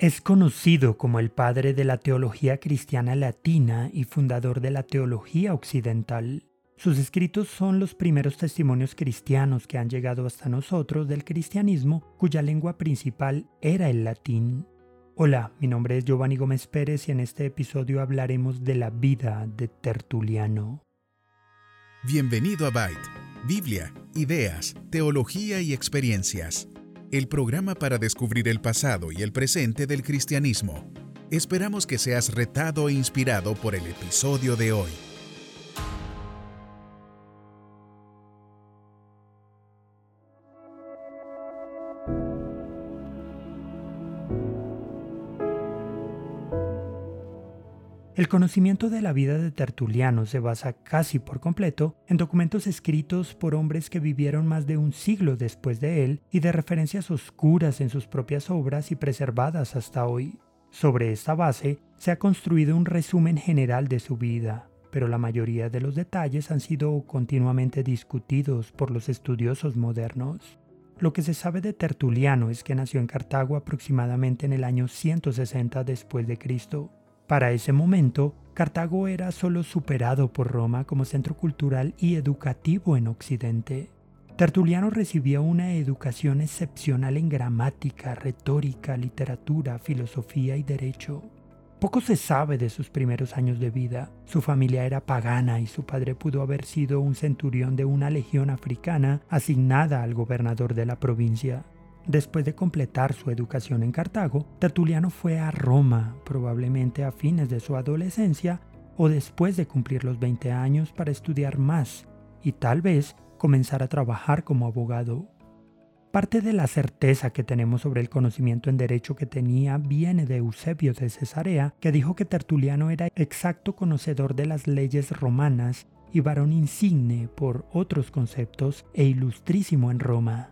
Es conocido como el padre de la teología cristiana latina y fundador de la teología occidental. Sus escritos son los primeros testimonios cristianos que han llegado hasta nosotros del cristianismo cuya lengua principal era el latín. Hola, mi nombre es Giovanni Gómez Pérez y en este episodio hablaremos de la vida de Tertuliano. Bienvenido a Byte, Biblia, ideas, teología y experiencias el programa para descubrir el pasado y el presente del cristianismo. Esperamos que seas retado e inspirado por el episodio de hoy. El conocimiento de la vida de Tertuliano se basa casi por completo en documentos escritos por hombres que vivieron más de un siglo después de él y de referencias oscuras en sus propias obras y preservadas hasta hoy. Sobre esta base se ha construido un resumen general de su vida, pero la mayoría de los detalles han sido continuamente discutidos por los estudiosos modernos. Lo que se sabe de Tertuliano es que nació en Cartago aproximadamente en el año 160 después de Cristo para ese momento, Cartago era solo superado por Roma como centro cultural y educativo en Occidente. Tertuliano recibía una educación excepcional en gramática, retórica, literatura, filosofía y derecho. Poco se sabe de sus primeros años de vida. Su familia era pagana y su padre pudo haber sido un centurión de una legión africana asignada al gobernador de la provincia. Después de completar su educación en Cartago, Tertuliano fue a Roma, probablemente a fines de su adolescencia o después de cumplir los 20 años para estudiar más y tal vez comenzar a trabajar como abogado. Parte de la certeza que tenemos sobre el conocimiento en derecho que tenía viene de Eusebio de Cesarea, que dijo que Tertuliano era exacto conocedor de las leyes romanas y varón insigne por otros conceptos e ilustrísimo en Roma.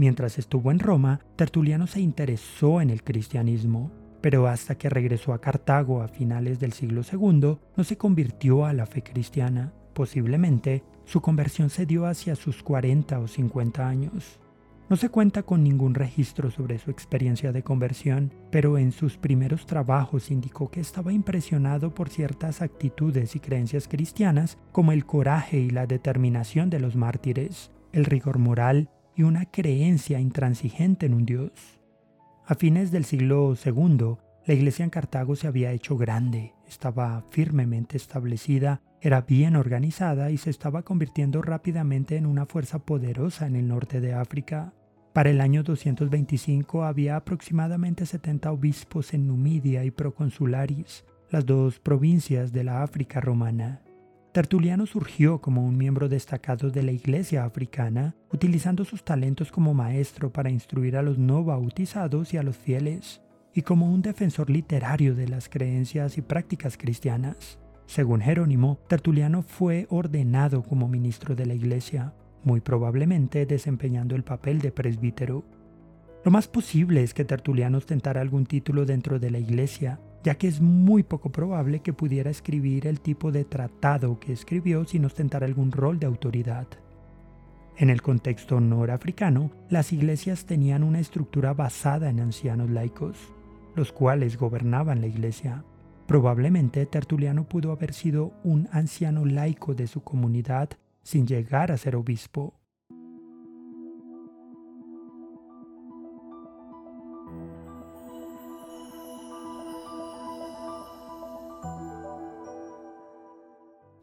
Mientras estuvo en Roma, Tertuliano se interesó en el cristianismo, pero hasta que regresó a Cartago a finales del siglo II, no se convirtió a la fe cristiana. Posiblemente, su conversión se dio hacia sus 40 o 50 años. No se cuenta con ningún registro sobre su experiencia de conversión, pero en sus primeros trabajos indicó que estaba impresionado por ciertas actitudes y creencias cristianas, como el coraje y la determinación de los mártires, el rigor moral y una creencia intransigente en un Dios. A fines del siglo II, la iglesia en Cartago se había hecho grande, estaba firmemente establecida, era bien organizada y se estaba convirtiendo rápidamente en una fuerza poderosa en el norte de África. Para el año 225 había aproximadamente 70 obispos en Numidia y Proconsularis, las dos provincias de la África romana. Tertuliano surgió como un miembro destacado de la Iglesia africana, utilizando sus talentos como maestro para instruir a los no bautizados y a los fieles, y como un defensor literario de las creencias y prácticas cristianas. Según Jerónimo, Tertuliano fue ordenado como ministro de la Iglesia, muy probablemente desempeñando el papel de presbítero. Lo más posible es que Tertuliano ostentara algún título dentro de la Iglesia, ya que es muy poco probable que pudiera escribir el tipo de tratado que escribió sin ostentar algún rol de autoridad. En el contexto norafricano, las iglesias tenían una estructura basada en ancianos laicos, los cuales gobernaban la iglesia. Probablemente Tertuliano pudo haber sido un anciano laico de su comunidad sin llegar a ser obispo.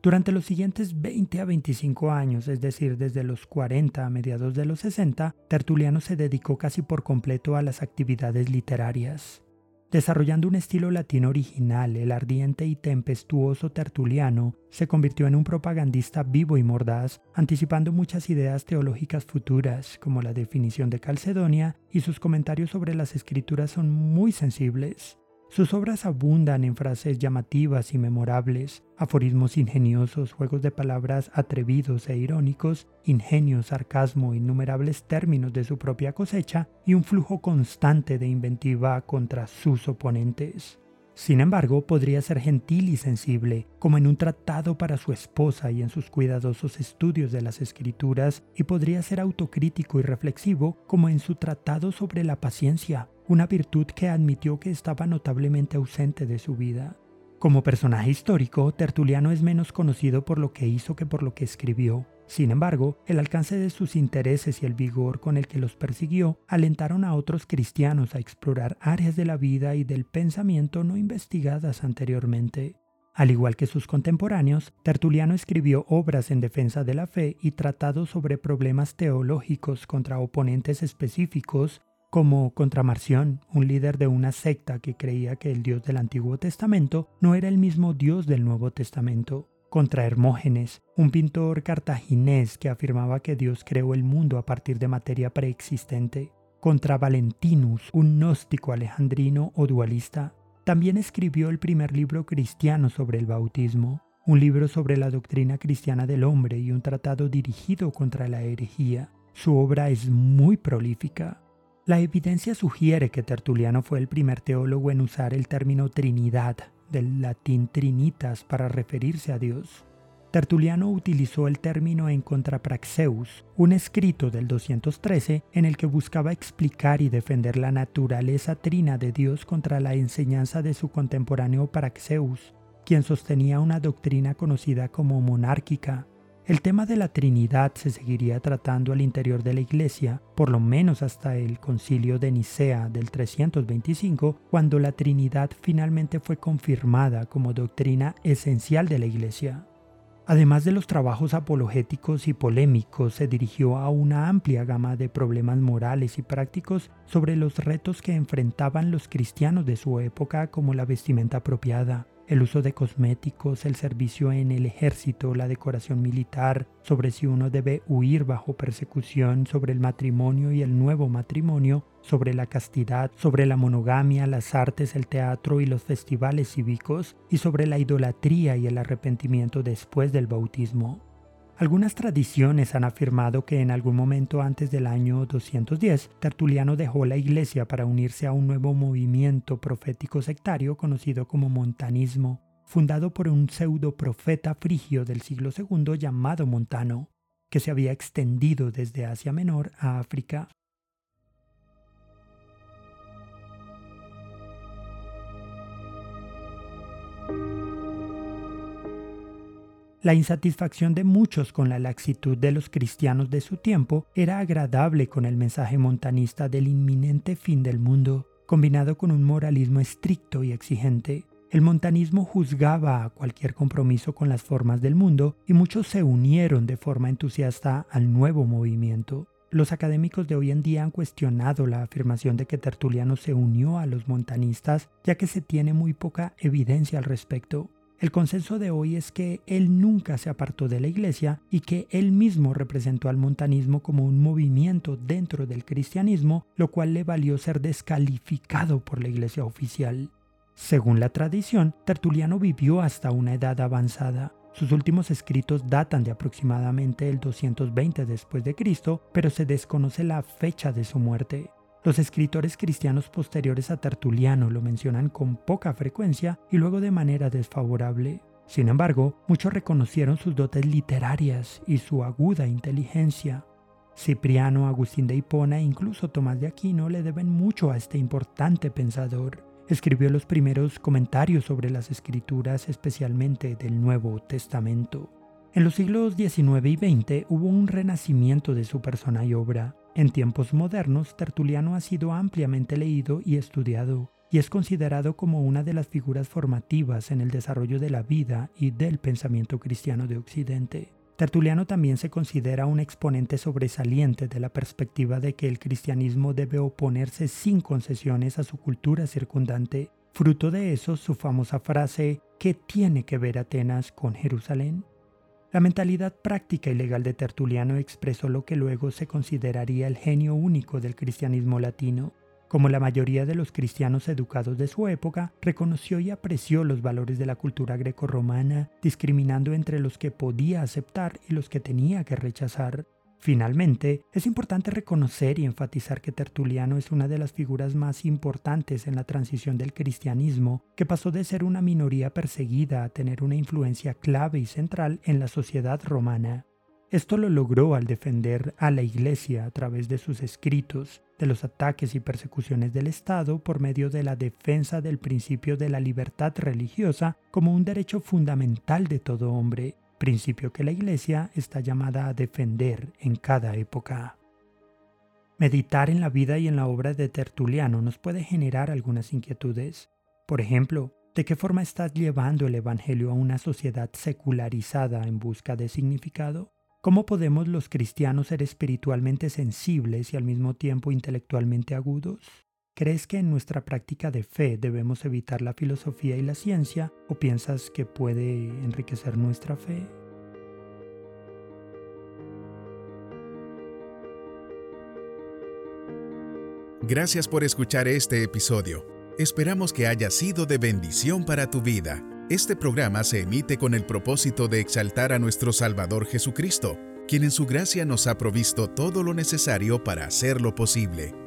Durante los siguientes 20 a 25 años, es decir, desde los 40 a mediados de los 60, Tertuliano se dedicó casi por completo a las actividades literarias. Desarrollando un estilo latino original, el ardiente y tempestuoso Tertuliano se convirtió en un propagandista vivo y mordaz, anticipando muchas ideas teológicas futuras, como la definición de Calcedonia, y sus comentarios sobre las escrituras son muy sensibles. Sus obras abundan en frases llamativas y memorables, aforismos ingeniosos, juegos de palabras atrevidos e irónicos, ingenio, sarcasmo, innumerables términos de su propia cosecha y un flujo constante de inventiva contra sus oponentes. Sin embargo, podría ser gentil y sensible, como en un tratado para su esposa y en sus cuidadosos estudios de las escrituras, y podría ser autocrítico y reflexivo, como en su tratado sobre la paciencia, una virtud que admitió que estaba notablemente ausente de su vida. Como personaje histórico, Tertuliano es menos conocido por lo que hizo que por lo que escribió. Sin embargo, el alcance de sus intereses y el vigor con el que los persiguió alentaron a otros cristianos a explorar áreas de la vida y del pensamiento no investigadas anteriormente. Al igual que sus contemporáneos, Tertuliano escribió obras en defensa de la fe y tratados sobre problemas teológicos contra oponentes específicos como contra Marción, un líder de una secta que creía que el Dios del Antiguo Testamento no era el mismo Dios del Nuevo Testamento contra Hermógenes, un pintor cartaginés que afirmaba que Dios creó el mundo a partir de materia preexistente, contra Valentinus, un gnóstico alejandrino o dualista. También escribió el primer libro cristiano sobre el bautismo, un libro sobre la doctrina cristiana del hombre y un tratado dirigido contra la herejía. Su obra es muy prolífica. La evidencia sugiere que Tertuliano fue el primer teólogo en usar el término Trinidad del latín trinitas para referirse a Dios. Tertuliano utilizó el término en Contrapraxeus, un escrito del 213 en el que buscaba explicar y defender la naturaleza trina de Dios contra la enseñanza de su contemporáneo Praxeus, quien sostenía una doctrina conocida como monárquica, el tema de la Trinidad se seguiría tratando al interior de la Iglesia, por lo menos hasta el concilio de Nicea del 325, cuando la Trinidad finalmente fue confirmada como doctrina esencial de la Iglesia. Además de los trabajos apologéticos y polémicos, se dirigió a una amplia gama de problemas morales y prácticos sobre los retos que enfrentaban los cristianos de su época como la vestimenta apropiada, el uso de cosméticos, el servicio en el ejército, la decoración militar, sobre si uno debe huir bajo persecución, sobre el matrimonio y el nuevo matrimonio, sobre la castidad, sobre la monogamia, las artes, el teatro y los festivales cívicos, y sobre la idolatría y el arrepentimiento después del bautismo. Algunas tradiciones han afirmado que en algún momento antes del año 210, Tertuliano dejó la iglesia para unirse a un nuevo movimiento profético sectario conocido como montanismo, fundado por un pseudo profeta frigio del siglo II llamado Montano, que se había extendido desde Asia Menor a África. La insatisfacción de muchos con la laxitud de los cristianos de su tiempo era agradable con el mensaje montanista del inminente fin del mundo, combinado con un moralismo estricto y exigente. El montanismo juzgaba a cualquier compromiso con las formas del mundo y muchos se unieron de forma entusiasta al nuevo movimiento. Los académicos de hoy en día han cuestionado la afirmación de que Tertuliano se unió a los montanistas, ya que se tiene muy poca evidencia al respecto. El consenso de hoy es que él nunca se apartó de la iglesia y que él mismo representó al montanismo como un movimiento dentro del cristianismo, lo cual le valió ser descalificado por la iglesia oficial. Según la tradición, Tertuliano vivió hasta una edad avanzada. Sus últimos escritos datan de aproximadamente el 220 después de Cristo, pero se desconoce la fecha de su muerte. Los escritores cristianos posteriores a Tertuliano lo mencionan con poca frecuencia y luego de manera desfavorable. Sin embargo, muchos reconocieron sus dotes literarias y su aguda inteligencia. Cipriano, Agustín de Hipona e incluso Tomás de Aquino le deben mucho a este importante pensador. Escribió los primeros comentarios sobre las escrituras, especialmente del Nuevo Testamento. En los siglos XIX y XX hubo un renacimiento de su persona y obra. En tiempos modernos, Tertuliano ha sido ampliamente leído y estudiado, y es considerado como una de las figuras formativas en el desarrollo de la vida y del pensamiento cristiano de Occidente. Tertuliano también se considera un exponente sobresaliente de la perspectiva de que el cristianismo debe oponerse sin concesiones a su cultura circundante. Fruto de eso, su famosa frase ¿Qué tiene que ver Atenas con Jerusalén? La mentalidad práctica y legal de Tertuliano expresó lo que luego se consideraría el genio único del cristianismo latino. Como la mayoría de los cristianos educados de su época, reconoció y apreció los valores de la cultura grecorromana, discriminando entre los que podía aceptar y los que tenía que rechazar. Finalmente, es importante reconocer y enfatizar que Tertuliano es una de las figuras más importantes en la transición del cristianismo, que pasó de ser una minoría perseguida a tener una influencia clave y central en la sociedad romana. Esto lo logró al defender a la Iglesia a través de sus escritos, de los ataques y persecuciones del Estado por medio de la defensa del principio de la libertad religiosa como un derecho fundamental de todo hombre, principio que la Iglesia está llamada a defender en cada época. Meditar en la vida y en la obra de Tertuliano nos puede generar algunas inquietudes. Por ejemplo, ¿de qué forma estás llevando el Evangelio a una sociedad secularizada en busca de significado? ¿Cómo podemos los cristianos ser espiritualmente sensibles y al mismo tiempo intelectualmente agudos? ¿Crees que en nuestra práctica de fe debemos evitar la filosofía y la ciencia o piensas que puede enriquecer nuestra fe? Gracias por escuchar este episodio. Esperamos que haya sido de bendición para tu vida. Este programa se emite con el propósito de exaltar a nuestro Salvador Jesucristo, quien en su gracia nos ha provisto todo lo necesario para hacerlo posible.